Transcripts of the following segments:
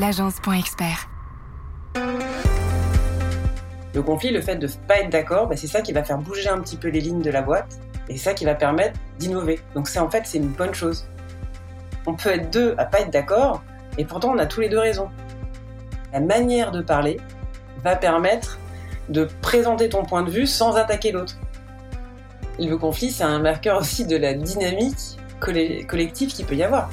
l'agence.expert. Le conflit, le fait de ne pas être d'accord, bah, c'est ça qui va faire bouger un petit peu les lignes de la boîte et ça qui va permettre d'innover. Donc c'est en fait c'est une bonne chose. On peut être deux à pas être d'accord et pourtant on a tous les deux raison. La manière de parler va permettre de présenter ton point de vue sans attaquer l'autre. Le conflit, c'est un marqueur aussi de la dynamique collective qu'il peut y avoir.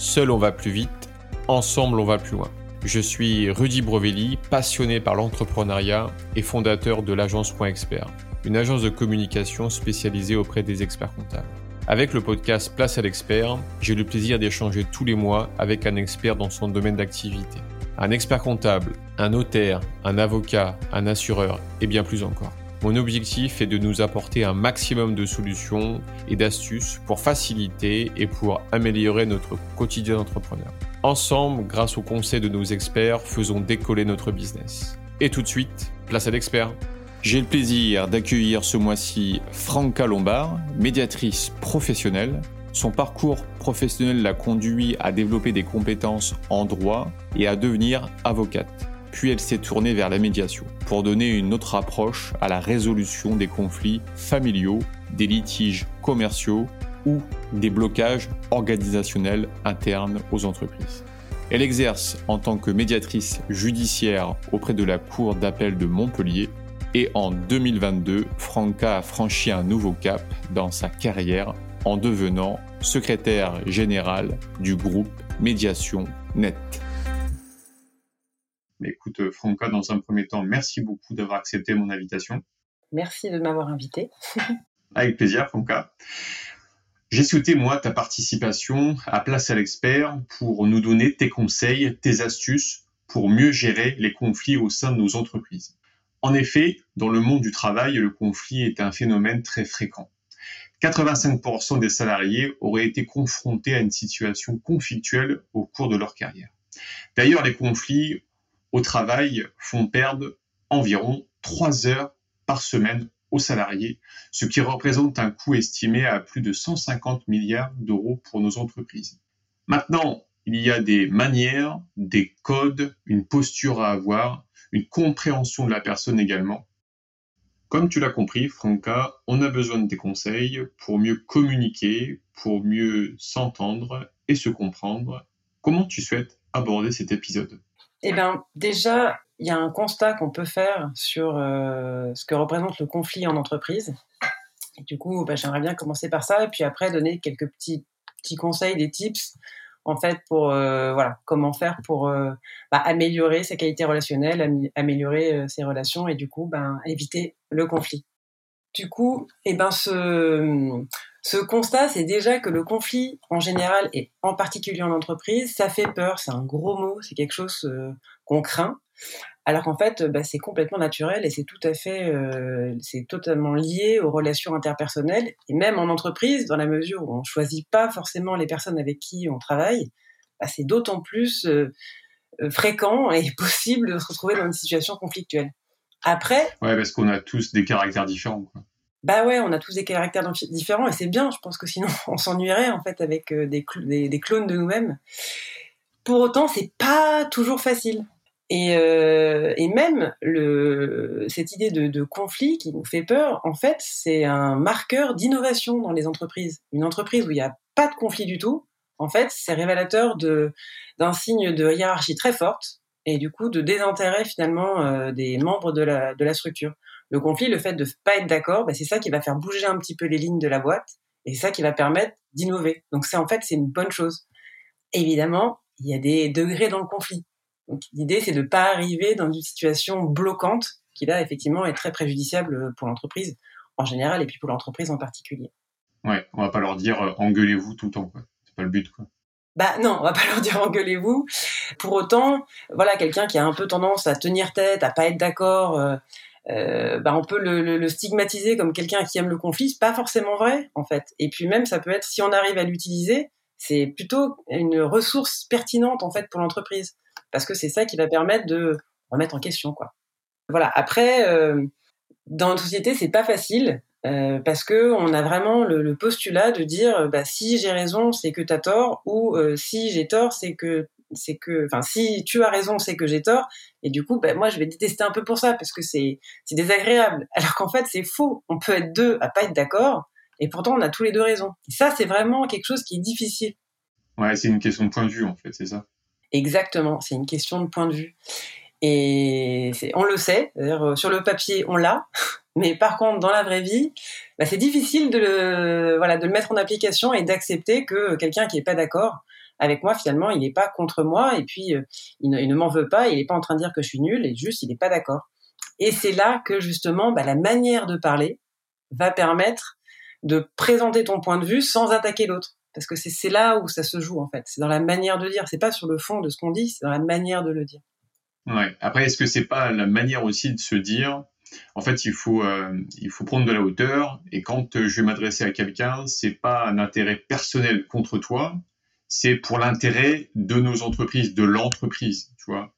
Seul on va plus vite, ensemble on va plus loin. Je suis Rudy Brovelli, passionné par l'entrepreneuriat et fondateur de l'agence Point Expert, une agence de communication spécialisée auprès des experts comptables. Avec le podcast Place à l'expert, j'ai le plaisir d'échanger tous les mois avec un expert dans son domaine d'activité. Un expert comptable, un notaire, un avocat, un assureur et bien plus encore. Mon objectif est de nous apporter un maximum de solutions et d'astuces pour faciliter et pour améliorer notre quotidien d'entrepreneur. Ensemble, grâce aux conseils de nos experts, faisons décoller notre business. Et tout de suite, place à l'expert. J'ai le plaisir d'accueillir ce mois-ci Franca Lombard, médiatrice professionnelle. Son parcours professionnel l'a conduit à développer des compétences en droit et à devenir avocate puis elle s'est tournée vers la médiation pour donner une autre approche à la résolution des conflits familiaux, des litiges commerciaux ou des blocages organisationnels internes aux entreprises. Elle exerce en tant que médiatrice judiciaire auprès de la Cour d'appel de Montpellier et en 2022, Franca a franchi un nouveau cap dans sa carrière en devenant secrétaire général du groupe Médiation Net. Mais écoute, euh, Franca, dans un premier temps, merci beaucoup d'avoir accepté mon invitation. Merci de m'avoir invité. Avec plaisir, Franca. J'ai souhaité, moi, ta participation à Place à l'expert pour nous donner tes conseils, tes astuces pour mieux gérer les conflits au sein de nos entreprises. En effet, dans le monde du travail, le conflit est un phénomène très fréquent. 85% des salariés auraient été confrontés à une situation conflictuelle au cours de leur carrière. D'ailleurs, les conflits au travail font perdre environ 3 heures par semaine aux salariés, ce qui représente un coût estimé à plus de 150 milliards d'euros pour nos entreprises. Maintenant, il y a des manières, des codes, une posture à avoir, une compréhension de la personne également. Comme tu l'as compris, Franca, on a besoin de tes conseils pour mieux communiquer, pour mieux s'entendre et se comprendre. Comment tu souhaites aborder cet épisode? Eh bien, déjà, il y a un constat qu'on peut faire sur euh, ce que représente le conflit en entreprise. Et du coup, bah, j'aimerais bien commencer par ça et puis après donner quelques petits, petits conseils, des tips en fait pour euh, voilà comment faire pour euh, bah, améliorer sa qualité relationnelle, améliorer ses relations et du coup ben éviter le conflit. Du coup, eh ben ce ce constat, c'est déjà que le conflit, en général, et en particulier en entreprise, ça fait peur, c'est un gros mot, c'est quelque chose euh, qu'on craint, alors qu'en fait, bah, c'est complètement naturel et c'est tout à fait, euh, c'est totalement lié aux relations interpersonnelles, et même en entreprise, dans la mesure où on choisit pas forcément les personnes avec qui on travaille, bah, c'est d'autant plus euh, fréquent et possible de se retrouver dans une situation conflictuelle. Après... Ouais, parce qu'on a tous des caractères différents. Bah ouais, on a tous des caractères différents et c'est bien. Je pense que sinon on s'ennuierait en fait avec euh, des, des, clones de nous-mêmes. Pour autant, c'est pas toujours facile. Et, euh, et même le, cette idée de, de, conflit qui nous fait peur, en fait, c'est un marqueur d'innovation dans les entreprises. Une entreprise où il n'y a pas de conflit du tout, en fait, c'est révélateur d'un signe de hiérarchie très forte et du coup de désintérêt finalement euh, des membres de la, de la structure. Le conflit, le fait de pas être d'accord, bah, c'est ça qui va faire bouger un petit peu les lignes de la boîte et c'est ça qui va permettre d'innover. Donc c'est en fait c'est une bonne chose. Évidemment, il y a des degrés dans le conflit. Donc l'idée c'est de pas arriver dans une situation bloquante qui là effectivement est très préjudiciable pour l'entreprise en général et puis pour l'entreprise en particulier. Ouais, on va pas leur dire euh, engueulez-vous tout le temps quoi. C'est pas le but quoi. Bah non, on va pas leur dire engueulez-vous. Pour autant, voilà, quelqu'un qui a un peu tendance à tenir tête, à pas être d'accord, euh, euh, bah, on peut le, stigmatiser comme quelqu'un qui aime le conflit. C'est pas forcément vrai, en fait. Et puis même, ça peut être, si on arrive à l'utiliser, c'est plutôt une ressource pertinente, en fait, pour l'entreprise. Parce que c'est ça qui va permettre de remettre en question, quoi. Voilà. Après, euh, dans notre société, c'est pas facile. Euh, parce que on a vraiment le, postulat de dire bah, si j'ai raison c'est que tu as tort ou si j'ai tort c'est que c'est que enfin si tu as raison c'est que j'ai tort. Et du coup bah, moi je vais détester un peu pour ça parce que c'est c'est désagréable. Alors qu'en fait c'est faux. On peut être deux à pas être d'accord et pourtant on a tous les deux raison. Et ça c'est vraiment quelque chose qui est difficile. Ouais c'est une question de point de vue en fait c'est ça. Exactement c'est une question de point de vue. Et on le sait, euh, sur le papier, on l'a, mais par contre, dans la vraie vie, bah, c'est difficile de le, voilà, de le mettre en application et d'accepter que quelqu'un qui n'est pas d'accord avec moi, finalement, il n'est pas contre moi, et puis euh, il ne, m'en veut pas, il n'est pas en train de dire que je suis nul, et juste, il n'est pas d'accord. Et c'est là que, justement, bah, la manière de parler va permettre de présenter ton point de vue sans attaquer l'autre. Parce que c'est là où ça se joue, en fait. C'est dans la manière de dire. C'est pas sur le fond de ce qu'on dit, c'est dans la manière de le dire. Ouais. Après, est-ce que c'est pas la manière aussi de se dire, en fait, il faut, euh, il faut prendre de la hauteur, et quand euh, je vais m'adresser à quelqu'un, c'est pas un intérêt personnel contre toi, c'est pour l'intérêt de nos entreprises, de l'entreprise, tu vois.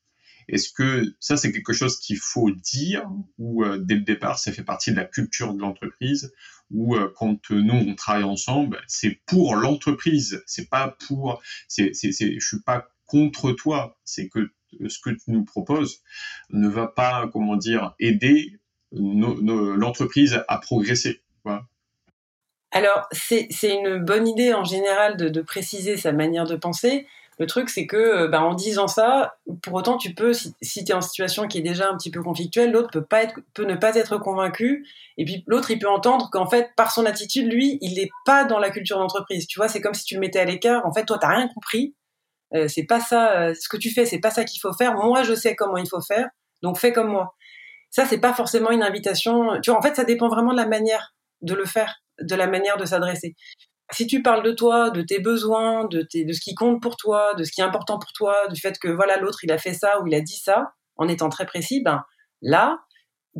Est-ce que ça, c'est quelque chose qu'il faut dire, ou euh, dès le départ, ça fait partie de la culture de l'entreprise, ou quand nous on travaille ensemble, c'est pour l'entreprise, c'est pas pour, c'est, c'est, c'est, je suis pas contre toi, c'est que ce que tu nous proposes ne va pas, comment dire, aider l'entreprise à progresser. Alors, c'est une bonne idée en général de, préciser sa manière de penser. Le truc, c'est que, euh, bah, en disant ça, pour autant, tu peux, si, tu es en situation qui est déjà un petit peu conflictuelle, l'autre peut, pas être, peut ne pas être convaincu. Et puis, l'autre, il peut entendre qu'en fait, par son attitude, lui, il n'est pas dans la culture d'entreprise. Tu vois, c'est comme si tu le mettais à l'écart. En fait, toi, tu n'as rien compris. Euh, c'est pas ça, euh, ce que tu fais, c'est pas ça qu'il faut faire. Moi, je sais comment il faut faire, donc fais comme moi. Ça, c'est pas forcément une invitation. Tu vois, en fait, ça dépend vraiment de la manière de le faire, de la manière de s'adresser. Si tu parles de toi, de tes besoins, de, ce qui compte pour toi, de ce qui est important pour toi, du fait que voilà l'autre il a fait ça ou il a dit ça, en étant très précis, ben là,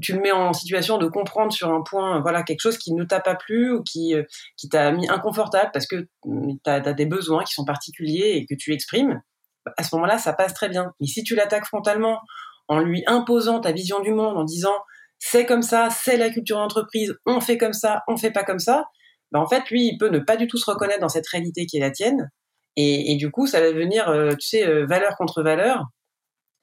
tu le mets en situation de comprendre sur un point, voilà, quelque chose qui ne t'a pas plu ou qui, euh, qui t'a mis inconfortable parce que mm, tu as, des besoins qui sont particuliers et que tu exprimes, à ce moment-là, ça passe très bien. Mais si tu l'attaques frontalement en lui imposant ta vision du monde, en disant c'est comme ça, c'est la culture d'entreprise, on fait comme ça, on fait pas comme ça, ben en fait, lui, il peut ne pas du tout se reconnaître dans cette réalité qui est la tienne. Et, du coup, ça va devenir, euh, tu sais, euh, valeur contre valeur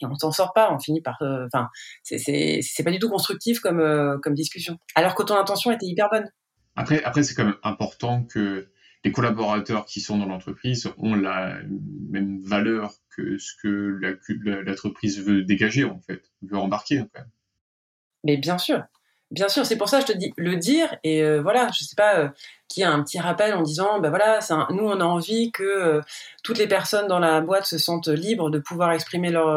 et on s'en sort pas, on finit par, euh, enfin, c'est pas du tout constructif comme euh, comme discussion. Alors que ton intention était hyper bonne. Après, après c'est quand même important que les collaborateurs qui sont dans l'entreprise ont la même valeur que ce que l'entreprise veut dégager en fait, veut embarquer. Mais bien sûr, Bien sûr, c'est pour ça que je te dis le dire et euh, voilà, je sais pas euh, qui a un petit rappel en disant ben voilà, nous on a envie que euh, toutes les personnes dans la boîte se sentent libres de pouvoir exprimer leur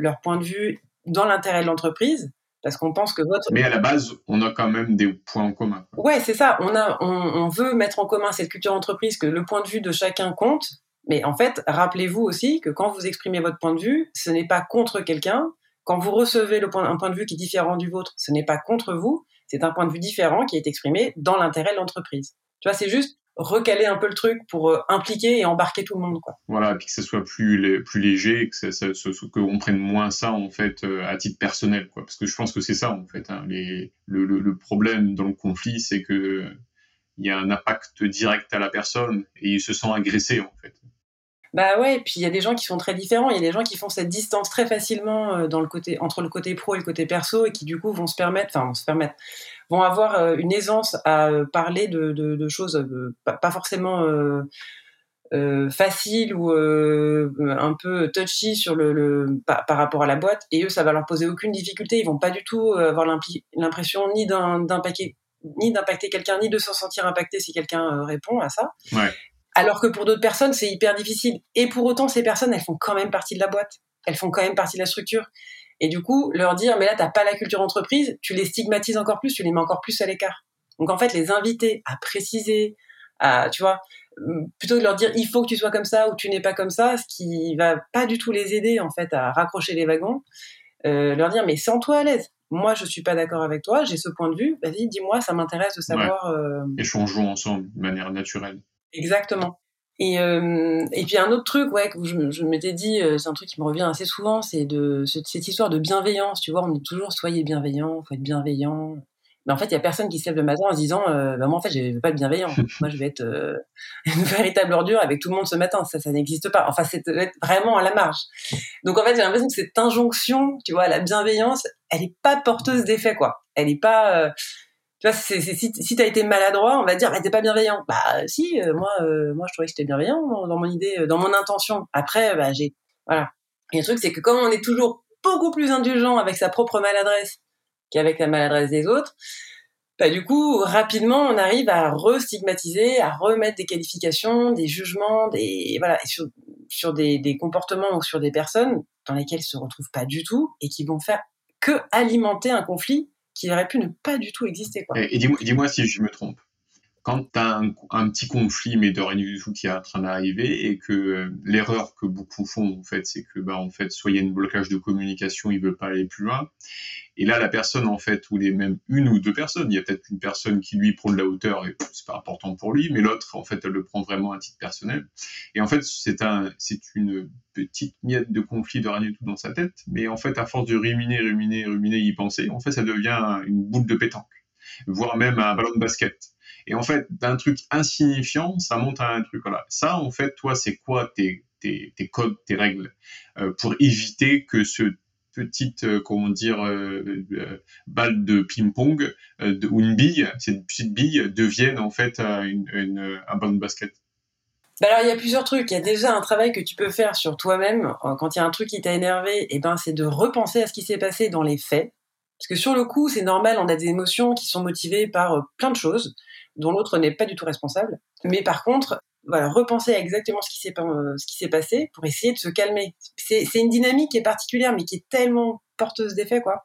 leur point de vue dans l'intérêt de l'entreprise parce qu'on pense que votre Mais à la base, on a quand même des points en commun. Ouais, c'est ça, on a on, on, veut mettre en commun cette culture d'entreprise que le point de vue de chacun compte, mais en fait, rappelez-vous aussi que quand vous exprimez votre point de vue, ce n'est pas contre quelqu'un, quand vous recevez un point de vue qui est différent du vôtre, ce n'est pas contre vous, c'est un point de vue différent qui est exprimé dans l'intérêt de l'entreprise. Tu vois, c'est juste recaler un peu le truc pour euh, impliquer et embarquer tout le monde. Voilà, et puis que ce soit plus, léger, que qu'on prenne moins ça en fait euh, à titre personnel. Parce que je pense que c'est ça en fait. Hein. Le, problème dans le conflit, c'est que il y a un impact direct à la personne et il se sent agressé en fait. Bah ouais, et puis il y a des gens qui sont très différents. Il y a des gens qui font cette distance très facilement euh, dans le côté, entre le côté pro et le côté perso et qui du coup vont se permettre, enfin vont se permettre, vont avoir euh, une aisance à euh, parler de, choses pas, forcément faciles ou un peu touchy sur le, par, rapport à la boîte. Et eux, ça va leur poser aucune difficulté. Ils vont pas du tout avoir l'impression ni d'impacter ni d'impacter quelqu'un, ni de se sentir impacté si quelqu'un répond à ça. Ouais. Alors que pour d'autres personnes, c'est hyper difficile. Et pour autant, ces personnes, elles font quand même partie de la boîte. Elles font quand même partie de la structure. Et du coup, leur dire, mais là, t'as pas la culture entreprise, tu les stigmatises encore plus, tu les mets encore plus à l'écart. Donc en fait, les inviter à préciser, à, tu vois, plutôt que de leur dire, il faut que tu sois comme ça ou tu n'es pas comme ça, ce qui va pas du tout les aider, en fait, à raccrocher les wagons, euh, leur dire, mais sens-toi à l'aise. Moi, je suis pas d'accord avec toi, j'ai ce point de vue, vas-y, dis-moi, ça m'intéresse de savoir. Euh... Échangeons ensemble de manière naturelle. Exactement. Et, euh, et puis un autre truc, ouais, que je, je m'étais dit, euh, c'est un truc qui me revient assez souvent, c'est de cette histoire de bienveillance. Tu vois, on est toujours soyez bienveillant, faut être bienveillant. Mais en fait, il y a personne qui se lève le matin en se disant, euh, bah, moi, en fait, je vais pas être bienveillant. moi, je vais être euh, une véritable ordure avec tout le monde ce matin. Ça, ça n'existe pas. Enfin, c'est vraiment à la marge. Donc, en fait, j'ai l'impression que cette injonction, tu vois, à la bienveillance, elle est pas porteuse d'effet, quoi. Elle est pas, tu vois, c'est, si, si t'as été maladroit, on va dire, bah, t'es pas bienveillant. Bah, si, euh, moi, euh, moi, je trouvais que j'étais bienveillant dans mon idée, dans mon intention. Après, bah, j'ai, voilà. Et le truc, c'est que comme on est toujours beaucoup plus indulgent avec sa propre maladresse qu'avec la maladresse des autres, bah, du coup, rapidement, on arrive à re-stigmatiser, à remettre des qualifications, des jugements, des voilà, sur, sur des, des, comportements ou sur des personnes dans lesquelles ils se retrouvent pas du tout et qui vont faire que alimenter un conflit qui aurait pu ne pas du tout exister. Quoi. Et, dis-moi dis si je me trompe quand tu as un, petit conflit, mais de rien du tout qui est en train d'arriver, et que euh, l'erreur que beaucoup font, en fait, c'est que, bah, en fait, soit il y a un blocage de communication, ils veulent pas aller plus loin. Et là, la personne, en fait, ou les même une ou deux personnes, il y a peut-être une personne qui lui prend de la hauteur et c'est pas important pour lui, mais l'autre, en fait, elle le prend vraiment à titre personnel. Et en fait, c'est un, c'est une petite miette de conflit de rien du tout dans sa tête, mais en fait, à force de ruminer, ruminer, ruminer, y penser, en fait, ça devient une boule de pétanque, voire même un ballon de basket. Et en fait, d'un truc insignifiant, ça monte à un truc. Voilà. Ça, en fait, toi, c'est quoi tes, codes, tes règles euh, pour éviter que ce petite, euh, comment dire, euh, euh balle de ping-pong ou une bille, cette petite bille devienne en fait une, une, un bon basket? Bah alors il y a plusieurs trucs. Il y a déjà un travail que tu peux faire sur toi-même quand il y a un truc qui t'a énervé. Et eh ben c'est de repenser à ce qui s'est passé dans les faits. Parce que sur le coup, c'est normal, on a des émotions qui sont motivées par plein de choses dont l'autre n'est pas du tout responsable. Mais par contre, voilà, repenser à exactement ce qui s'est euh, ce qui s'est passé pour essayer de se calmer. C'est une dynamique qui est particulière, mais qui est tellement porteuse d'effet, quoi.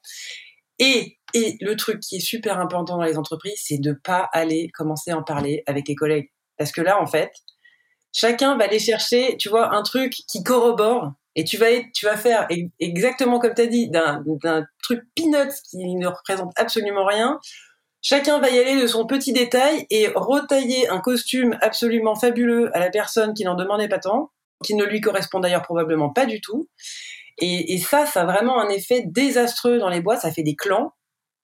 Et, et le truc qui est super important dans les entreprises, c'est de pas aller commencer à en parler avec les collègues, parce que là, en fait, chacun va aller chercher, tu vois, un truc qui corrobore. Et tu vas, tu vas faire exactement comme tu as dit, d'un truc peanuts qui ne représente absolument rien, Chacun va y aller de son petit détail et retailler un costume absolument fabuleux à la personne qui n'en demandait pas tant, qui ne lui correspond d'ailleurs probablement pas du tout. Et, ça, ça a vraiment un effet désastreux dans les boîtes, ça fait des clans.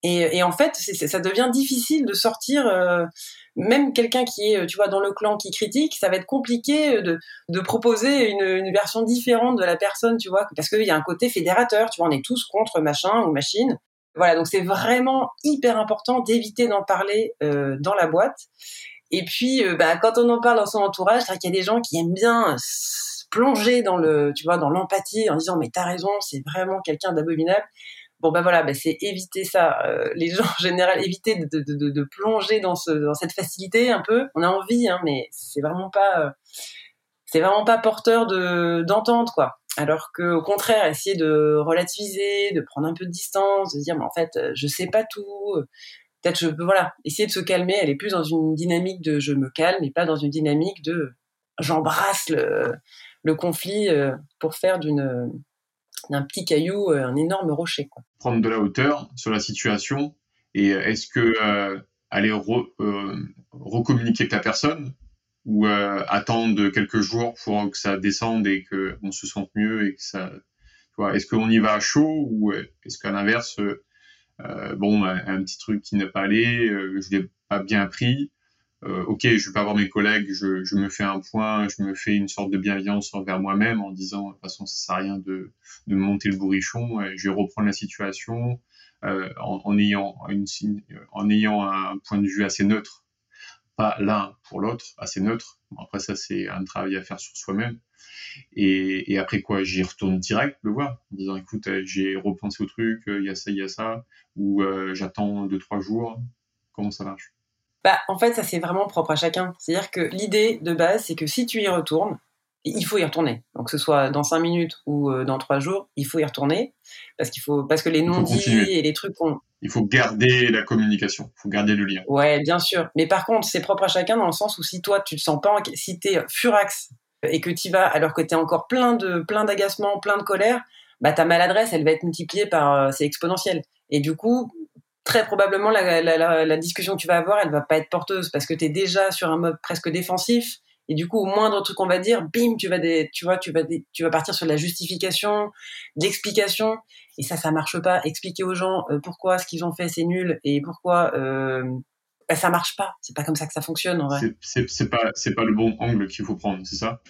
Et, en fait, ça devient difficile de sortir, euh, même quelqu'un qui est, tu vois, dans le clan qui critique, ça va être compliqué de, proposer une, une, version différente de la personne, tu vois, parce qu'il y a un côté fédérateur, tu vois, on est tous contre machin ou machine. Voilà, donc c'est vraiment hyper important d'éviter d'en parler euh, dans la boîte. Et puis, euh, bah, quand on en parle dans son entourage, c'est qu'il y a des gens qui aiment bien plonger dans le, tu vois, dans l'empathie en disant mais t'as raison, c'est vraiment quelqu'un d'abominable. Bon bah voilà, bah, c'est éviter ça. Euh, les gens en général éviter de, de, de, de, plonger dans, ce, dans cette facilité un peu. On a envie, hein, mais c'est vraiment pas, c'est vraiment pas porteur de d'entente quoi. Alors que au contraire, essayer de relativiser, de prendre un peu de distance, de dire mais en fait, euh, je sais pas tout. Euh, peut-être je peux voilà, essayer de se calmer. Elle est plus dans une dynamique de je me calme et pas dans une dynamique de j'embrasse le, conflit euh, pour faire d'une d'un petit caillou un énorme rocher. Quoi. Prendre de la hauteur sur la situation et est-ce que aller recommuniquer avec la personne ou euh, attendre quelques jours pour que ça descende et qu'on se sente mieux et que ça est-ce qu'on y va à chaud ou est-ce qu'à l'inverse euh, bon un, petit truc qui n'est pas allé euh, je l'ai pas bien pris euh, ok je vais pas voir mes collègues je, je, me fais un point je me fais une sorte de bienveillance envers moi-même en disant de toute façon ça sert à rien de, de monter le bourrichon et je vais reprendre la situation euh, en, en, ayant une en ayant un point de vue assez neutre pas l'un pour l'autre, assez neutre. Après ça, c'est un travail à faire sur soi-même. Et, après quoi, j'y retourne direct le voir, en disant écoute, euh, j'ai repensé au truc, euh, il y a ça, il y a ça, ou euh, j'attends deux trois jours. Comment ça marche? Bah, en fait, ça c'est vraiment propre à chacun. C'est-à-dire que l'idée de base, c'est que si tu y retournes, il faut y retourner. Donc que ce soit dans cinq minutes ou dans trois jours, il faut y retourner parce qu'il faut parce que les non-dits et les trucs qu'on il faut garder la communication, il faut garder le lien. Ouais, bien sûr. Mais par contre, c'est propre à chacun dans le sens où si toi, tu te sens pas, si t'es furax et que tu vas alors que tu es encore plein de plein d'agacement, plein de colère, bah ta maladresse, elle va être multipliée par euh, c'est exponentiel. Et du coup, très probablement la, la, la, discussion que tu vas avoir, elle va pas être porteuse parce que tu es déjà sur un mode presque défensif Et du coup, au moindre truc qu'on va dire, bim, tu vas tu vois, tu vas tu vas partir sur la justification, d'explication. Et ça, ça marche pas. Expliquer aux gens euh, pourquoi ce qu'ils ont fait c'est nul et pourquoi euh, bah, ça marche pas. C'est pas comme ça que ça fonctionne en vrai. C'est pas, c'est pas le bon angle qu'il faut prendre, c'est ça?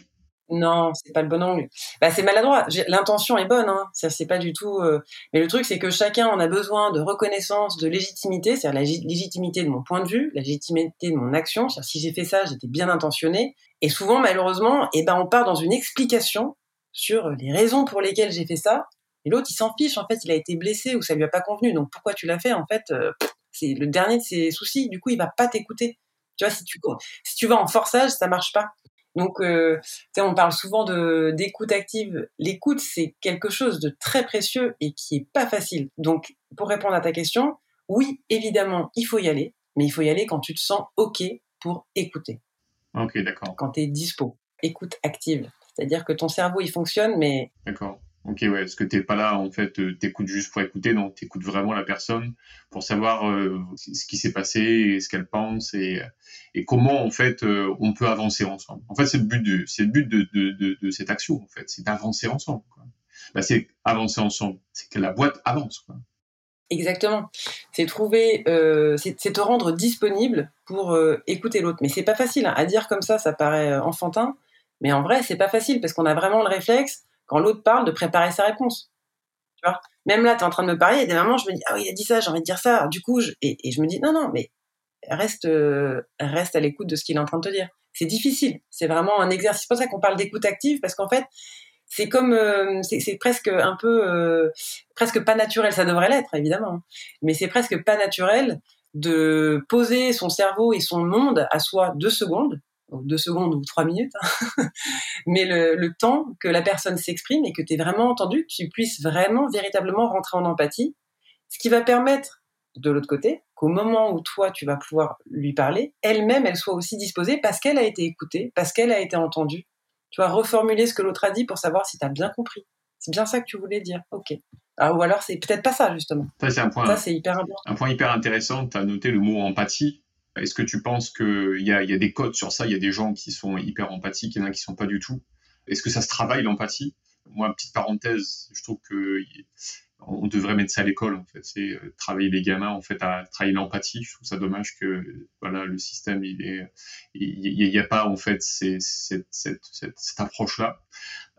Non, c'est pas le bon angle. Bah, c'est maladroit. L'intention est bonne, hein. Ça, c'est pas du tout. Euh, mais le truc, c'est que chacun en a besoin de reconnaissance, de légitimité, c'est-à-dire la légitimité de mon point de vue, la légitimité de mon action. C'est-à-dire si j'ai fait ça, j'étais bien intentionné. Et souvent, malheureusement, eh ben, on part dans une explication sur les raisons pour lesquelles j'ai fait ça. Et l'autre, il s'en fiche. En fait, il a été blessé ou ça lui a pas convenu. Donc, pourquoi tu l'as fait En fait, euh, c'est le dernier de ses soucis. Du coup, il va pas t'écouter. Tu vois, si tu si tu vas en forçage, ça marche pas. Donc, euh, on parle souvent de d'écoute active. L'écoute, c'est quelque chose de très précieux et qui est pas facile. Donc, pour répondre à ta question, oui, évidemment, il faut y aller, mais il faut y aller quand tu te sens OK pour écouter. Ok, d'accord. Quand tu es dispo. Écoute active. C'est-à-dire que ton cerveau, il fonctionne, mais... Ok, ouais, parce que t'es pas là, en fait, euh, t'écoutes juste pour écouter, non, t'écoutes vraiment la personne pour savoir euh, ce qui s'est passé, et ce qu'elle pense et, et comment, en fait, euh, on peut avancer ensemble. En fait, c'est le but de, c'est le but de, de, de, cette action, en fait, c'est d'avancer ensemble. Quoi. Bah, c'est avancer ensemble, c'est que la boîte avance. Exactement. C'est trouver, c'est te rendre disponible pour écouter l'autre. Mais c'est pas facile hein. à dire comme ça, ça paraît enfantin, mais en vrai, c'est pas facile parce qu'on a vraiment le réflexe quand l'autre parle, de préparer sa réponse. Tu vois? Même là, tu es en train de me parler, et des moments, je me dis, ah oui, il a dit ça, j'ai envie de dire ça. du coup, je, et, je me dis, non, non, mais reste, euh, reste à l'écoute de ce qu'il est en train de te dire. C'est difficile. C'est vraiment un exercice. C'est pour ça qu'on parle d'écoute active, parce qu'en fait, c'est comme, euh, c'est presque un peu, euh, presque pas naturel. Ça devrait l'être, évidemment. Hein. Mais c'est presque pas naturel de poser son cerveau et son monde à soi deux secondes deux secondes ou trois minutes, hein. mais le, temps que la personne s'exprime et que tu es vraiment entendu, que tu puisses vraiment, véritablement rentrer en empathie, ce qui va permettre de l'autre côté qu'au moment où toi tu vas pouvoir lui parler, elle-même elle soit aussi disposée parce qu'elle a été écoutée, parce qu'elle a été entendue. Tu vas reformuler ce que l'autre a dit pour savoir si tu as bien compris. C'est bien ça que tu voulais dire. Ok. Ah, ou alors c'est peut-être pas ça justement. Ça c'est un point. Ça c'est hyper important. Un point hyper intéressant. Tu as noté le mot empathie. Est-ce que tu penses qu'il y y a des codes sur ça? Il y a des gens qui sont hyper empathiques, il y en a qui sont pas du tout. Est-ce que ça se travaille l'empathie? Moi, petite parenthèse, je trouve que on devrait mettre ça à l'école en fait, c'est euh, travailler les gamins en fait à travailler l'empathie. Je trouve ça dommage que voilà le système il n'y a pas en fait cette approche là.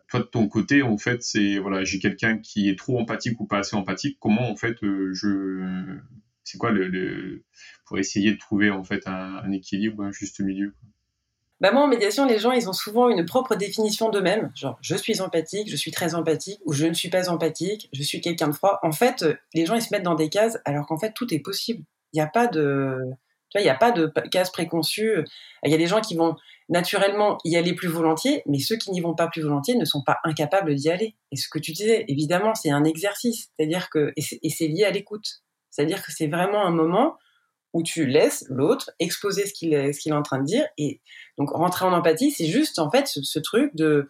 Toi de ton côté en fait c'est voilà j'ai quelqu'un qui est trop empathique ou pas assez empathique. Comment en fait euh, je c'est quoi le, pour essayer de trouver en fait un, équilibre, un juste milieu bah moi, en médiation, les gens, ils ont souvent une propre définition d'eux-mêmes. Genre, je suis empathique, je suis très empathique, ou je ne suis pas empathique, je suis quelqu'un de froid. En fait, les gens, ils se mettent dans des cases, alors qu'en fait, tout est possible. Il n'y a pas de, tu vois, il n'y a pas de cases préconçues. Il y a des gens qui vont naturellement y aller plus volontiers, mais ceux qui n'y vont pas plus volontiers ne sont pas incapables d'y aller. Et ce que tu disais, évidemment, c'est un exercice. C'est-à-dire que, et c'est lié à l'écoute. C'est-à-dire que c'est vraiment un moment où tu laisses l'autre exposer ce qu'il est, en train de dire. Et donc, rentrer en empathie, c'est juste, en fait, ce, truc de,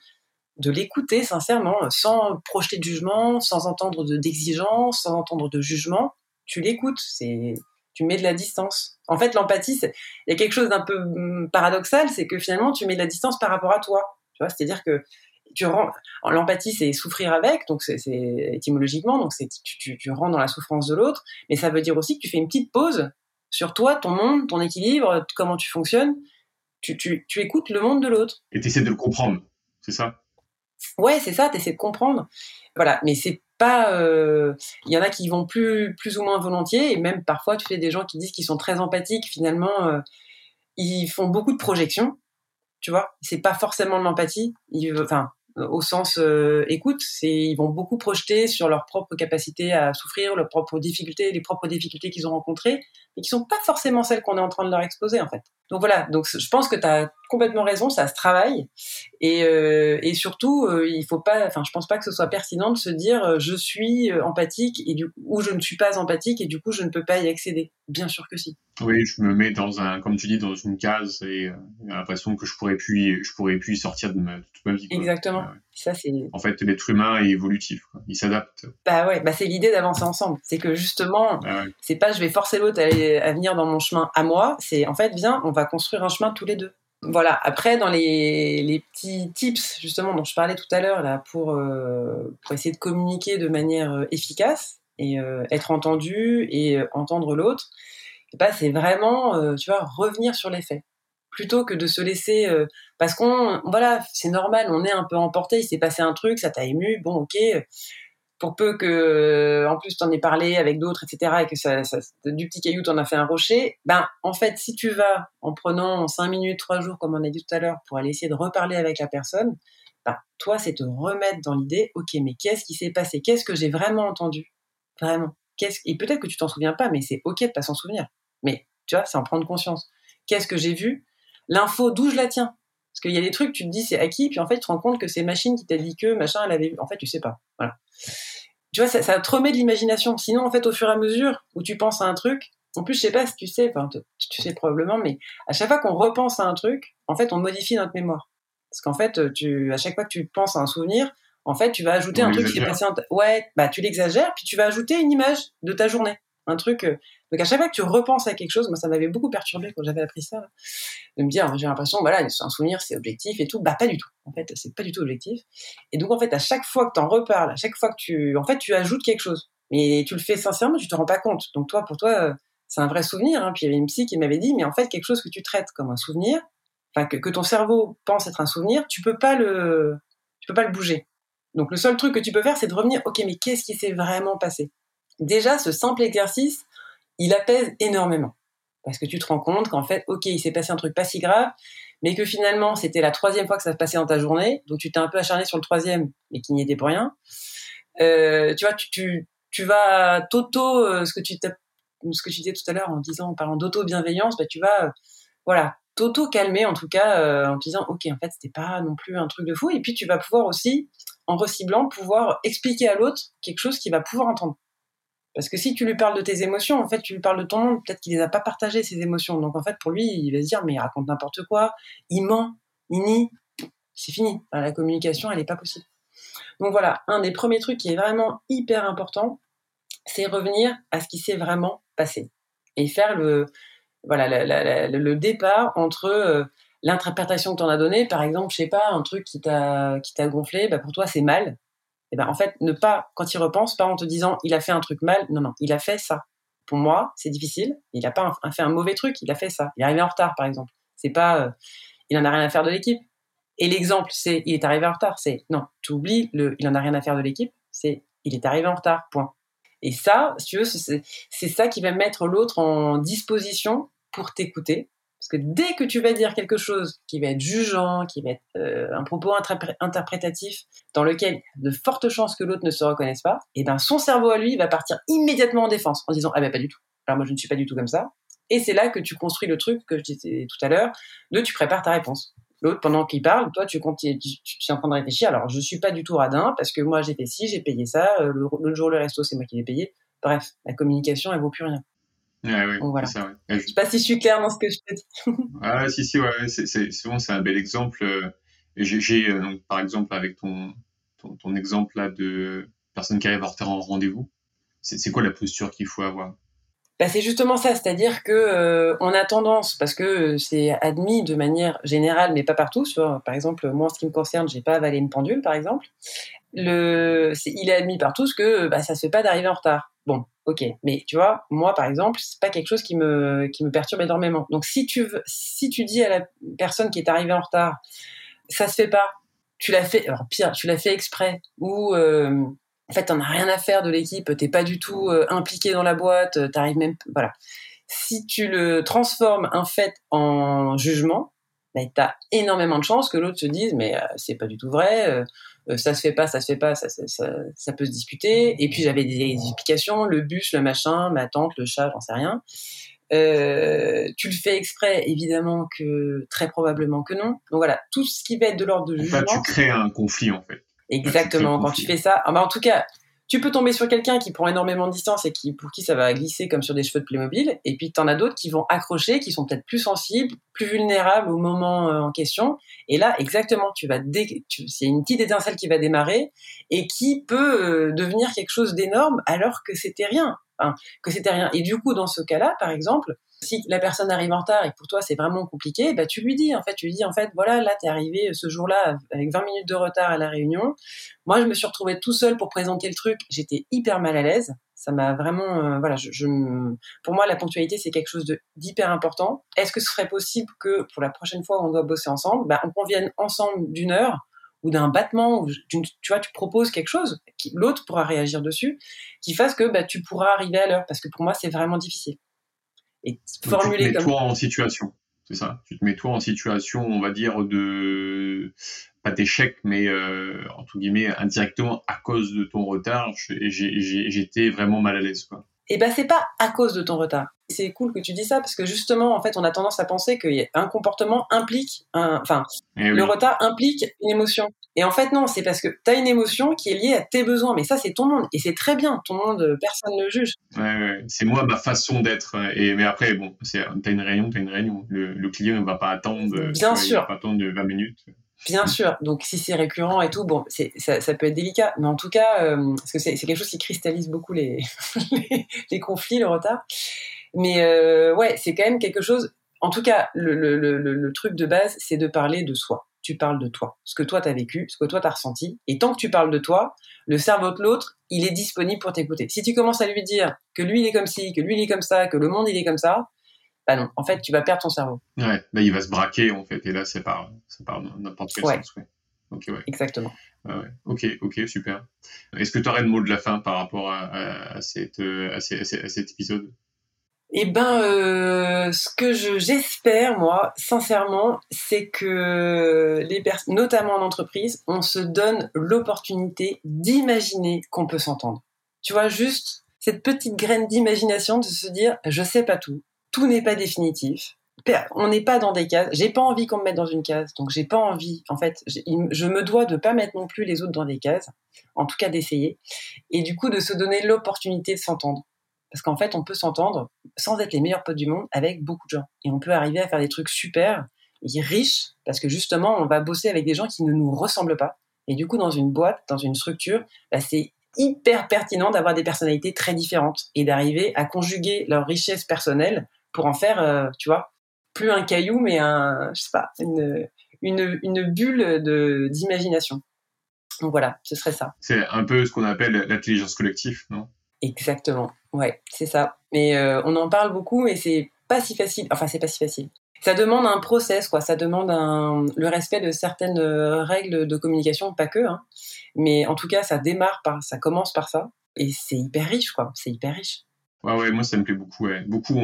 l'écouter sincèrement, sans projeter de jugement, sans entendre d'exigence, sans entendre de jugement. Tu l'écoutes, c'est, tu mets de la distance. En fait, l'empathie, il y a quelque chose d'un peu hum, paradoxal, c'est que finalement, tu mets de la distance par rapport à toi. Tu c'est-à-dire que tu l'empathie c'est souffrir avec donc c'est étymologiquement donc c'est tu, tu, rentres dans la souffrance de l'autre mais ça veut dire aussi que tu fais une petite pause sur toi ton monde ton équilibre comment tu fonctionnes tu, tu, tu écoutes le monde de l'autre. Et tu essaies de le comprendre c'est ça? Ouais c'est ça tu essaies de comprendre. Voilà mais c'est pas euh, il y en a qui vont plus plus ou moins volontiers et même parfois tu fais des gens qui disent qu'ils sont très empathiques finalement euh, ils font beaucoup de projections tu vois? C'est pas forcément de l'empathie enfin au sens euh, écoute, c'est ils vont beaucoup projeter sur leur propre capacité à souffrir, leurs propres difficultés, les propres difficultés qu'ils ont rencontrées, et qui sont pas forcément celles qu'on est en train de leur exposer en fait. Donc voilà, donc je pense que tu as complètement raison, ça se travaille et, euh, et surtout euh, il faut pas, enfin je pense pas que ce soit pertinent de se dire euh, je suis euh, empathique et du ou je ne suis pas empathique et du coup je ne peux pas y accéder. Bien sûr que si. Oui, je me mets dans un, comme tu dis, dans une case et j'ai l'impression que je pourrais plus, je pourrais plus sortir de, ma, toute ma vie. Exactement. Ça c'est. En fait, l'être humain est évolutif, quoi. il s'adapte. Bah ouais, bah c'est l'idée d'avancer ensemble. C'est que justement, ah c'est pas je vais forcer l'autre à, à venir dans mon chemin à moi, c'est en fait viens, on va construire un chemin tous les deux. Voilà. Après, dans les, les, petits tips justement dont je parlais tout à l'heure là pour euh, pour essayer de communiquer de manière euh, efficace et euh, être entendu et entendre l'autre, bah, c'est vraiment tu vois revenir sur les faits. Plutôt que de se laisser parce qu'on voilà c'est normal on est un peu emporté il s'est passé un truc ça t'a ému bon ok. Pour peu que euh, en plus t'en aies parlé avec d'autres etc et que ça, du petit caillou t'en as fait un rocher ben en fait si tu vas en prenant cinq minutes trois jours comme on a dit tout à l'heure pour aller essayer de reparler avec la personne ben toi c'est te remettre dans l'idée ok mais qu'est-ce qui s'est passé? Qu'est-ce que j'ai vraiment entendu? Vraiment qu'est-ce et peut-être que tu t'en souviens pas mais c'est ok de pas s'en souvenir mais tu vois c'est en prendre conscience qu'est-ce que j'ai vu? L'info d'où je la tiens? Parce qu'il y a des trucs, tu te dis c'est acquis, puis en fait, tu te rends compte que c'est machine qui t'a dit que machin, elle avait. En fait, tu sais pas. Voilà. Tu vois, ça, ça te remet de l'imagination. Sinon, en fait, au fur et à mesure où tu penses à un truc, en plus, je sais pas si tu sais, enfin, tu sais probablement, mais à chaque fois qu'on repense à un truc, en fait, on modifie notre mémoire. Parce qu'en fait, tu, à chaque fois que tu penses à un souvenir, en fait, tu vas ajouter un truc qui est passé en Ouais, bah, tu l'exagères, puis tu vas ajouter une image de ta journée. Un truc, euh, donc à chaque fois que tu repenses à quelque chose, moi ça m'avait beaucoup perturbé quand j'avais appris ça, de me dire j'ai l'impression voilà un souvenir c'est objectif et tout, bah pas du tout. En fait c'est pas du tout objectif. Et donc en fait à chaque fois que tu en reparles, à chaque fois que tu en fait tu ajoutes quelque chose, mais tu le fais sincèrement, tu te rends pas compte. Donc toi pour toi c'est un vrai souvenir. Hein. Puis il y avait une psy qui m'avait dit mais en fait quelque chose que tu traites comme un souvenir, enfin que, que ton cerveau pense être un souvenir, tu peux pas le tu peux pas le bouger. Donc le seul truc que tu peux faire c'est de revenir ok mais qu'est-ce qui s'est vraiment passé? Déjà ce simple exercice il apaise énormément. Parce que tu te rends compte qu'en fait, ok, il s'est passé un truc pas si grave, mais que finalement, c'était la troisième fois que ça se passait dans ta journée, donc tu t'es un peu acharné sur le troisième, mais qui n'y était pour rien. Euh, tu vois, tu, tu, tu vas t'auto, euh, ce que tu ce que tu disais tout à l'heure en disant, en parlant d'auto-bienveillance, bah, tu vas, euh, voilà, t'auto-calmer en tout cas, en te disant, ok, en fait, c'était pas non plus un truc de fou, et puis tu vas pouvoir aussi, en reciblant, pouvoir expliquer à l'autre quelque chose qu'il va pouvoir entendre. Parce que si tu lui parles de tes émotions, en fait, tu lui parles de ton monde, peut-être qu'il les a pas partagées, ces émotions. Donc, en fait, pour lui, il va se dire, mais il raconte n'importe quoi, il ment, il nie, c'est fini. la communication, elle n'est pas possible. Donc voilà, un des premiers trucs qui est vraiment hyper important, c'est revenir à ce qui s'est vraiment passé. Et faire le, voilà, le départ entre euh, l'interprétation que tu en as donnée, par exemple, je sais pas, un truc qui t'a, gonflé, bah pour toi c'est mal, et ben en fait ne pas quand il repense pas en te disant il a fait un truc mal. Non non il a fait ça. Pour moi c'est difficile. Il a pas fait un mauvais truc il a fait ça. Il est arrivé en retard par exemple. C'est pas euh, il en a rien à faire de l'équipe. Et l'exemple c'est il est arrivé en retard. C'est non tu oublies le il en a rien à faire de l'équipe. C'est il est arrivé en retard. Point. Et ça si tu veux c'est ça qui va mettre l'autre en disposition pour t'écouter parce que dès que tu vas dire quelque chose qui va être jugeant, qui va être euh, un propos interprétatif, dans lequel il y a de fortes chances que l'autre ne se reconnaisse pas, et eh ben son cerveau à lui va partir immédiatement en défense en disant ah ben pas du tout. Alors moi je ne suis pas du tout comme ça. Et c'est là que tu construis le truc que je disais tout à l'heure, de tu prépares ta réponse. L'autre, pendant qu'il parle, toi, tu, tu, es en train de réfléchir. Alors, je suis pas du tout radin parce que moi, j'ai fait ci, j'ai payé ça. Euh, le, le jour, le resto, c'est moi qui l'ai payé. Bref, la communication, elle vaut plus rien. Ouais, ouais, voilà. ça, ouais. Je sais pas si je suis claire dans ce que je te dis. ah, si, si, ouais, c'est, c'est, bon, c'est un bel exemple. Euh, j'ai, euh, donc, par exemple, avec ton, ton, ton, exemple là de personne qui arrive en retard en rendez-vous, c'est quoi la posture qu'il faut avoir? Bah, c'est justement ça, c'est-à-dire que euh, on a tendance, parce que c'est admis de manière générale, mais pas partout. Sur, par exemple, moi, en ce qui me concerne, j'ai pas avalé une pendule, par exemple. Le, il est admis par tous que bah, ça se fait pas d'arriver en retard. Bon, ok, mais tu vois, moi par exemple, c'est pas quelque chose qui me qui me perturbe énormément. Donc si tu veux, si tu dis à la personne qui est arrivée en retard, ça se fait pas, tu l'as fait, alors pire, tu l'as fait exprès, ou euh, en fait t'en as rien à faire de l'équipe, t'es pas du tout euh, impliqué dans la boîte, t'arrives même, voilà. Si tu le transformes un fait en jugement, bah, t'as énormément de chances que l'autre se dise mais euh, c'est pas du tout vrai euh, ça se fait pas, ça se fait pas, ça, ça, ça, peut se discuter. Et puis j'avais des explications, le bus, le machin, ma tante, le chat, j'en sais rien. Euh, tu le fais exprès, évidemment que très probablement que non. Donc voilà, tout ce qui va être de l'ordre de jugement. tu crées un conflit en fait. Exactement. Quand tu fais ça, ah bah, en tout cas, tu peux tomber sur quelqu'un qui prend énormément de distance et qui, pour qui ça va glisser comme sur des cheveux de Playmobil. Et puis, tu en as d'autres qui vont accrocher, qui sont peut-être plus sensibles, plus vulnérables au moment euh, en question. Et là, exactement, tu vas c'est une petite étincelle qui va démarrer et qui peut euh, devenir quelque chose d'énorme alors que c'était rien. Que c'était rien. Et du coup, dans ce cas-là, par exemple, si la personne arrive en retard et que pour toi c'est vraiment compliqué, bah tu lui dis en fait, tu lui dis en fait, voilà, là t'es arrivé ce jour-là avec 20 minutes de retard à la réunion. Moi, je me suis retrouvée tout seul pour présenter le truc. J'étais hyper mal à l'aise. Ça m'a vraiment, euh, voilà, je, je, pour moi la ponctualité c'est quelque chose d'hyper important. Est-ce que ce serait possible que pour la prochaine fois où on doit bosser ensemble, bah, on convienne ensemble d'une heure ou d'un battement, ou tu vois, tu proposes quelque chose, l'autre pourra réagir dessus, qui fasse que bah, tu pourras arriver à l'heure, parce que pour moi, c'est vraiment difficile. Et formuler tu te mets toi en situation, c'est ça? Tu te mets toi en situation, on va dire de pas d'échec, mais euh, entre guillemets indirectement à cause de ton retard, j'étais vraiment mal à l'aise, quoi. Et eh ben c'est pas à cause de ton retard. C'est cool que tu dis ça parce que justement, en fait, on a tendance à penser qu'un comportement implique, un, enfin, eh le retard implique une émotion. Et en fait, non, c'est parce que tu as une émotion qui est liée à tes besoins. Mais ça, c'est ton monde. Et c'est très bien. Ton monde, personne ne le juge. Ouais, ouais. C'est moi, ma façon d'être. Et, mais après, bon, tu as une réunion, tu as une réunion. Le, client ne va pas attendre. Bien sûr. va pas attendre 20 minutes. Bien sûr. Donc, si c'est récurrent et tout, bon, ça, ça, peut être délicat. Mais en tout cas, euh, parce que c'est quelque chose qui cristallise beaucoup les, les, conflits, le retard. Mais euh, ouais, c'est quand même quelque chose. En tout cas, le, le, le, le truc de base, c'est de parler de soi. Tu parles de toi, ce que toi t'as vécu, ce que toi t'as ressenti. Et tant que tu parles de toi, le cerveau de l'autre, il est disponible pour t'écouter. Si tu commences à lui dire que lui il est comme ci, que lui il est comme ça, que le monde il est comme ça, bah non, en fait, tu vas perdre ton cerveau. Ouais, bah, il va se braquer, en fait, et là, c'est pas, pas n'importe quel sens, ouais. ouais. Exactement. Ouais, ok, ok, super. Est-ce que tu aurais le mot de la fin par rapport à, à, cette, à, cet épisode? Eh ben, euh, ce que j'espère, moi, sincèrement, c'est que les personnes, notamment en entreprise, on se donne l'opportunité d'imaginer qu'on peut s'entendre. Tu vois, juste cette petite graine d'imagination de se dire, je sais pas tout, tout n'est pas définitif. On n'est pas dans des cases. J'ai pas envie qu'on me mette dans une case, donc j'ai pas envie. En fait, je me dois de pas mettre non plus les autres dans des cases. En tout cas, d'essayer. Et du coup, de se donner l'opportunité de s'entendre. Parce qu'en fait, on peut s'entendre sans être les meilleurs potes du monde avec beaucoup de gens. Et on peut arriver à faire des trucs super et riches parce que justement, on va bosser avec des gens qui ne nous ressemblent pas. Et du coup, dans une boîte, dans une structure, bah, c'est hyper pertinent d'avoir des personnalités très différentes et d'arriver à conjuguer leur richesse personnelle pour en faire, euh, tu vois, plus un caillou, mais un, je sais pas, une, une, bulle d'imagination. Donc voilà, ce serait ça. C'est un peu ce qu'on appelle l'intelligence collective, non? Exactement, ouais, c'est ça. Mais euh, on en parle beaucoup, mais c'est pas si facile. Enfin, c'est pas si facile. Ça demande un process, quoi. Ça demande le respect de certaines euh, règles de communication, pas que. Hein. Mais en tout cas, ça démarre par, ça commence par ça, et c'est hyper riche, quoi. C'est hyper riche. Ouais, ouais, moi ça me plaît beaucoup. Beaucoup,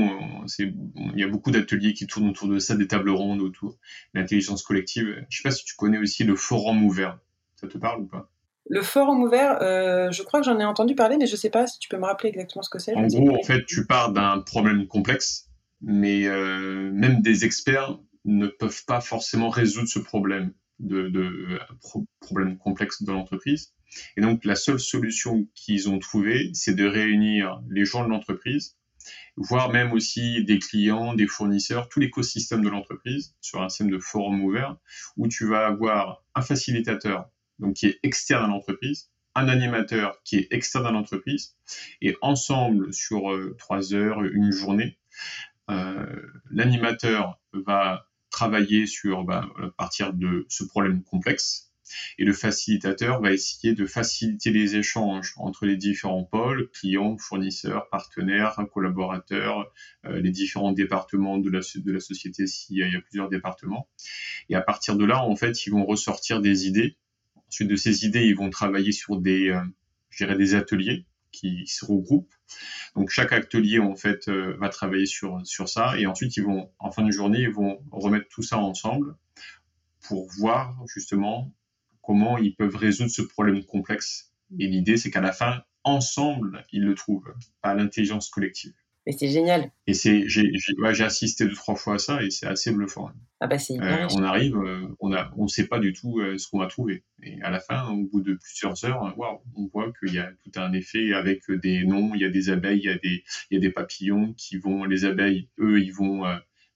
il y a beaucoup d'ateliers qui tournent autour de ça, des tables rondes autour de l'intelligence collective. Je sais pas si tu connais aussi le forum ouvert. Ça te parle ou pas? Le forum ouvert, euh, je crois que j'en ai entendu parler, mais je sais pas si tu peux me rappeler exactement ce que c'est. En gros, en fait, tu pars d'un problème complexe, mais euh, même des experts ne peuvent pas forcément résoudre ce problème de, de problème complexe dans l'entreprise. Et donc, la seule solution qu'ils ont trouvée, c'est de réunir les gens de l'entreprise, voire même aussi des clients, des fournisseurs, tout l'écosystème de l'entreprise sur un système de forum ouvert où tu vas avoir un facilitateur donc qui est externe à l'entreprise, un animateur qui est externe à l'entreprise, et ensemble sur euh, trois heures, une journée, euh, l'animateur va travailler sur bah, à partir de ce problème complexe et le facilitateur va essayer de faciliter les échanges entre les différents pôles, clients, fournisseurs, partenaires, collaborateurs, euh, les différents départements de la, de la société s'il y, a plusieurs départements. Et à partir de là, en fait, ils vont ressortir des idées. Ensuite de ces idées, ils vont travailler sur des, euh, des ateliers qui se regroupent. Donc chaque atelier en fait euh, va travailler sur sur ça et ensuite ils vont en fin de journée ils vont remettre tout ça ensemble pour voir justement comment ils peuvent résoudre ce problème complexe. Et l'idée, c'est qu'à la fin, ensemble, ils le trouvent, pas l'intelligence collective. Mais c'est génial. Et c'est, j'ai, j'ai, assisté deux trois fois à ça et c'est assez bluffant. Ah bah c'est euh, on arrive, euh, on a, on sait pas du tout euh, ce qu'on va trouver. Et à la fin, au bout de plusieurs heures, on voit qu'il y a tout un effet avec des noms. Il y a des abeilles, il y a des, il y a des papillons qui vont, les abeilles, eux, ils vont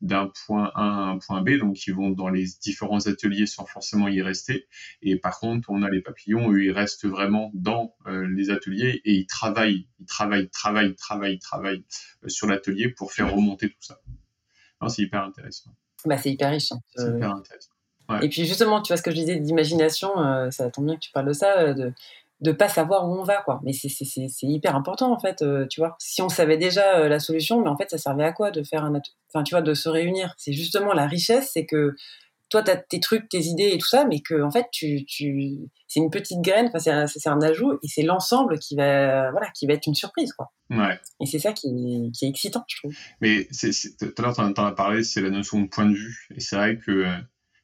d'un point A à un point B, donc ils vont dans les différents ateliers sans forcément y rester. Et par contre, on a les papillons, eux, ils restent vraiment dans euh, les ateliers et ils travaillent, ils travaillent, travaillent, travaillent, travaillent euh, sur l'atelier pour faire remonter tout ça. C'est hyper intéressant. Bah, c'est hyper riche. Hein. C'est hyper intéressant. Et puis justement, tu vois ce que je disais d'imagination, ça tombe bien que tu parles de ça, de, de pas savoir où on va quoi mais c'est hyper important en fait euh, tu vois si on savait déjà euh, la solution mais en fait ça servait à quoi de faire un enfin tu vois de se réunir. C'est justement la richesse c'est que toi tu as tes trucs tes idées et tout ça mais que en fait tu, tu c'est une petite graine enfin c'est un, un, ajout et c'est l'ensemble qui va voilà qui va être une surprise quoi. Ouais. Et c'est ça qui, qui, est excitant je trouve. Mais tout à l'heure tu en as parlé c'est la notion de point de vue. Et c'est vrai que euh,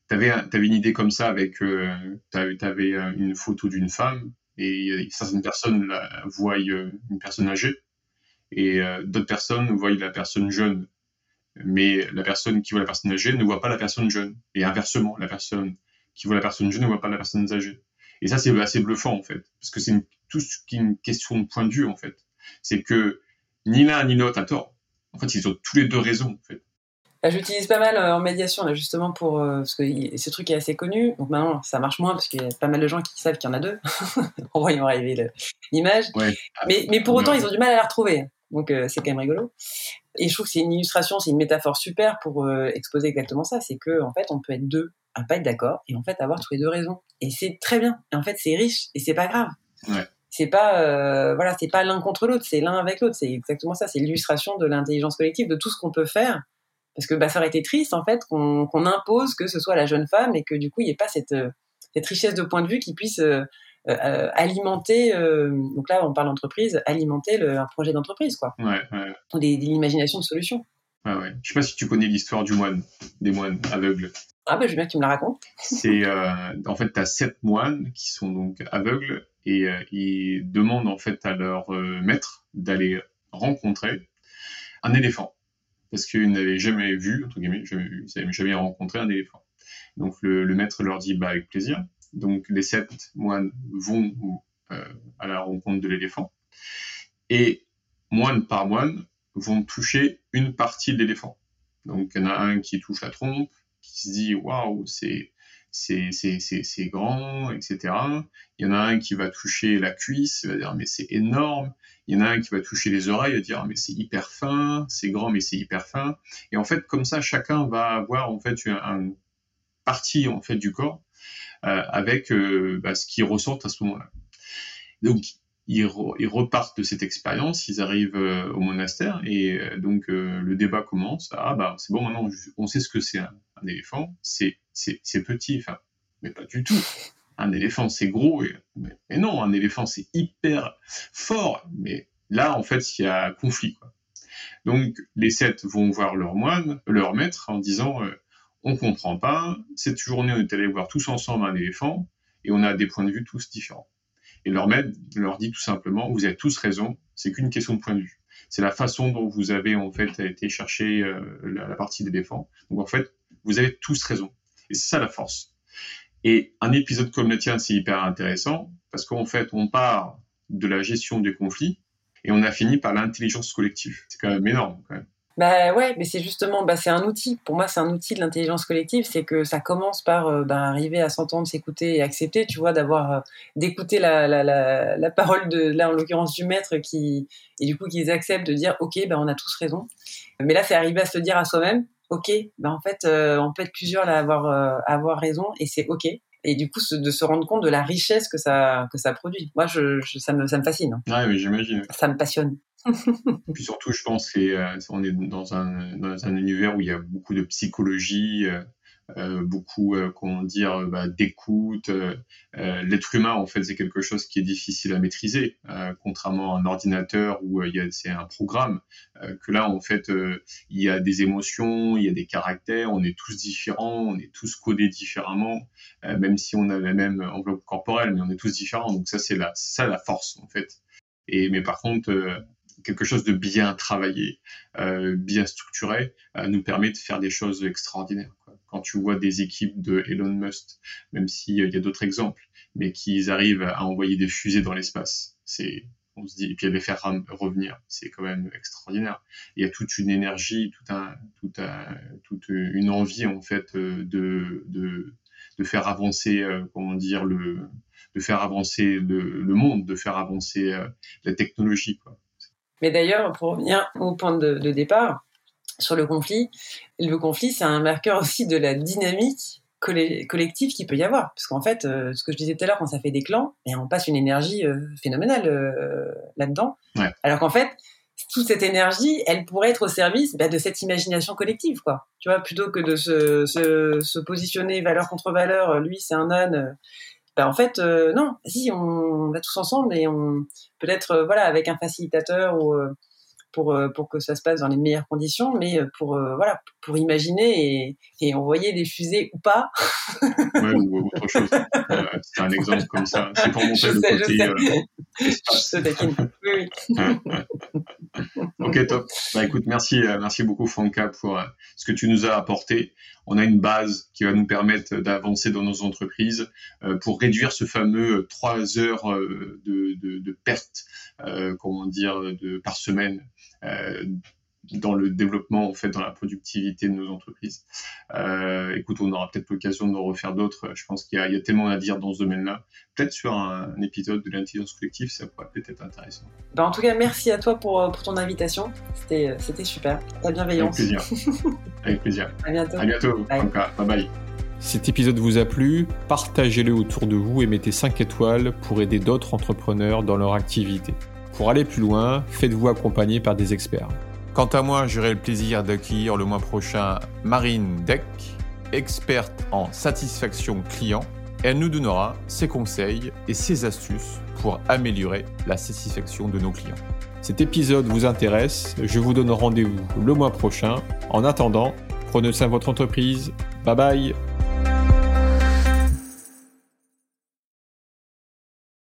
tu avais, avais, une idée comme ça avec euh, tu avais une photo d'une femme et certaines personnes la, voient euh, une personne âgée et euh, d'autres personnes voient la personne jeune. Mais la personne qui voit la personne âgée ne voit pas la personne jeune. Et inversement, la personne qui voit la personne jeune ne voit pas la personne âgée. Et ça, c'est assez bluffant, en fait. Parce que c'est tout ce qui est une question de point de vue, en fait. C'est que ni l'un ni l'autre a tort. En fait, ils ont tous les deux raison, en fait. Bah, j'utilise pas mal euh, en médiation, là, justement, pour, euh, parce que ce truc est assez connu. Donc maintenant, ça marche moins, parce qu'il y a pas mal de gens qui savent qu'il y en a deux, en voyant arriver l'image. Mais, mais pour autant, ils ont du mal à la retrouver. Donc euh, c'est quand même rigolo. Et je trouve que c'est une illustration, c'est une métaphore super pour exposer exactement ça. C'est que en fait, on peut être deux à pas être d'accord et en fait avoir tous les deux raisons. Et c'est très bien. Et en fait, c'est riche et c'est pas grave. Ouais. C'est pas voilà, c'est pas l'un contre l'autre, c'est l'un avec l'autre. C'est exactement ça. C'est l'illustration de l'intelligence collective, de tout ce qu'on peut faire parce que bah, ça aurait été triste en fait qu'on impose que ce soit la jeune femme et que du coup il n'y ait pas cette, euh, cette richesse de point de vue qui puisse euh, euh, alimenter, donc là on parle d'entreprise, alimenter le, un projet d'entreprise quoi. Ouais, ouais. l'imagination de solutions. Ouais, ouais. Je sais pas si tu connais l'histoire du moine, des moines aveugles. Ah ben je veux bien que tu me la racontes. C'est en fait tu as sept moines qui sont donc aveugles et ils demandent en fait à leur maître d'aller rencontrer un éléphant parce qu'ils n'avaient jamais vu, entre guillemets, jamais vu, ils n'avaient jamais rencontré un éléphant. Donc le, maître leur dit bah, avec plaisir. Donc les sept moines vont euh, à la rencontre de l'éléphant et moine par moine vont toucher une partie de l'éléphant. Donc il y en a un qui touche la trompe, qui se dit waouh c'est c'est grand, etc. Il y en a un qui va toucher la cuisse, il va dire mais c'est énorme. Il y en a un qui va toucher les oreilles, il va dire mais c'est hyper fin, c'est grand mais c'est hyper fin. Et en fait comme ça chacun va avoir en fait une partie en fait du corps avec euh, bah, ce qu'ils ressentent à ce moment-là. Donc ils, repartent de cette expérience, ils arrivent euh, au monastère et donc le débat commence. Ah bah c'est bon maintenant on sait ce que c'est un, éléphant, c'est petit, enfin, mais pas du tout. Un éléphant, c'est gros, et, mais, non, un éléphant, c'est hyper fort. Mais là, en fait, il y a conflit. Donc, les sept vont voir leur moine, leur maître, en disant euh, On comprend pas, cette journée, on est allé voir tous ensemble un éléphant, et on a des points de vue tous différents. Et leur maître leur dit tout simplement Vous avez tous raison, c'est qu'une question de point de vue. C'est la façon dont vous avez en fait été chercher euh, la, la, partie d'éléphant. Donc en fait, vous avez tous raison. Et c'est ça la force. Et un épisode comme le tien, c'est hyper intéressant parce qu'en fait, on part de la gestion des conflits et on a fini par l'intelligence collective. C'est quand même énorme. Quand même. Bah ouais, mais c'est justement, bah c'est un outil. Pour moi, c'est un outil de l'intelligence collective. C'est que ça commence par euh, bah, arriver à s'entendre, s'écouter et accepter, tu vois, d'avoir euh, d'écouter la, la, la, parole de là en l'occurrence du maître qui et du coup qu'ils acceptent de dire ok, bah on a tous raison. Mais là, c'est arriver à se dire à soi-même ok, ben en fait, euh, on peut être plusieurs à avoir, avoir raison et c'est ok. Et du coup, de se rendre compte de la richesse que ça, que ça produit. Moi, je, ça, me, ça me fascine. Ouais, mais j'imagine. Ça me passionne. Puis surtout, je pense qu'on euh, est dans un, dans un univers où il y a beaucoup de psychologie, euh, beaucoup, euh, comment dire, euh, bah, d'écoute. L'être humain, en fait, c'est quelque chose qui est difficile à maîtriser, contrairement à un ordinateur où il c'est un programme. que là, en fait, il y a des émotions, il y a des caractères, on est tous différents, on est tous codés différemment, même si on a la même enveloppe corporelle, mais on est tous différents. Donc ça, c'est la, ça la force, en fait. Et mais par contre, quelque chose de bien travaillé, euh, bien structuré, euh, nous permet de faire des choses extraordinaires. Quand tu vois des équipes de Elon Musk, même s'il y a d'autres exemples, mais qu'ils arrivent à envoyer des fusées dans l'espace, c'est on se dit, et puis les faire revenir, c'est quand même extraordinaire. Il y a toute une énergie, toute une envie en fait de, de, faire avancer, comment dire, le, de faire avancer le, monde, de faire avancer la technologie. Mais d'ailleurs, pour revenir au point de départ sur le conflit, le conflit, c'est un marqueur aussi de la dynamique collectif qu'il peut y avoir. Parce qu'en fait, euh, ce que je disais tout à l'heure, quand ça fait des clans, et on passe une énergie euh, phénoménale euh, là-dedans. Alors qu'en fait, toute cette énergie, elle pourrait être au service bah, de cette imagination collective, quoi. Tu vois, plutôt que de se, se, se positionner valeur contre valeur, lui c'est un âne. Bah, en fait, non, si on va tous ensemble et on peut-être voilà avec un facilitateur ou pour, euh, pour que ça se passe dans les meilleures conditions, mais euh, pour, euh, voilà, pour imaginer et, et, envoyer des fusées ou pas. ouais, ou autre chose. c'est un exemple comme ça. C'est pour montrer le côté. Je sais. je Oui, oui. ok, top. Bah, écoute, merci, merci beaucoup, Franca, pour ce que tu nous as apporté. On a une base qui va nous permettre d'avancer dans nos entreprises pour réduire ce fameux 3 heures de, de, de perte, comment dire, de, par semaine euh, dans le développement, en fait, dans la productivité de nos entreprises. Euh, écoute, on aura peut-être l'occasion de refaire d'autres. Je pense qu'il y, a tellement à dire dans ce domaine-là. Peut-être sur un, épisode de l'intelligence collective, ça pourrait peut-être être intéressant. Bah, en tout cas, merci à toi pour, pour ton invitation. C'était, c'était super. Ta bienveillance. Avec plaisir. Avec plaisir. à bientôt. À bientôt. Bye. bye bye. Cet épisode vous a plu, partagez-le autour de vous et mettez 5 étoiles pour aider d'autres entrepreneurs dans leur activité. Pour aller plus loin, faites-vous accompagner par des experts. Quant à moi, j'aurai le plaisir d'accueillir le mois prochain Marine Deck, experte en satisfaction client. Elle nous donnera ses conseils et ses astuces pour améliorer la satisfaction de nos clients. Cet épisode vous intéresse, je vous donne rendez-vous le mois prochain. En attendant, prenez soin de votre entreprise. Bye bye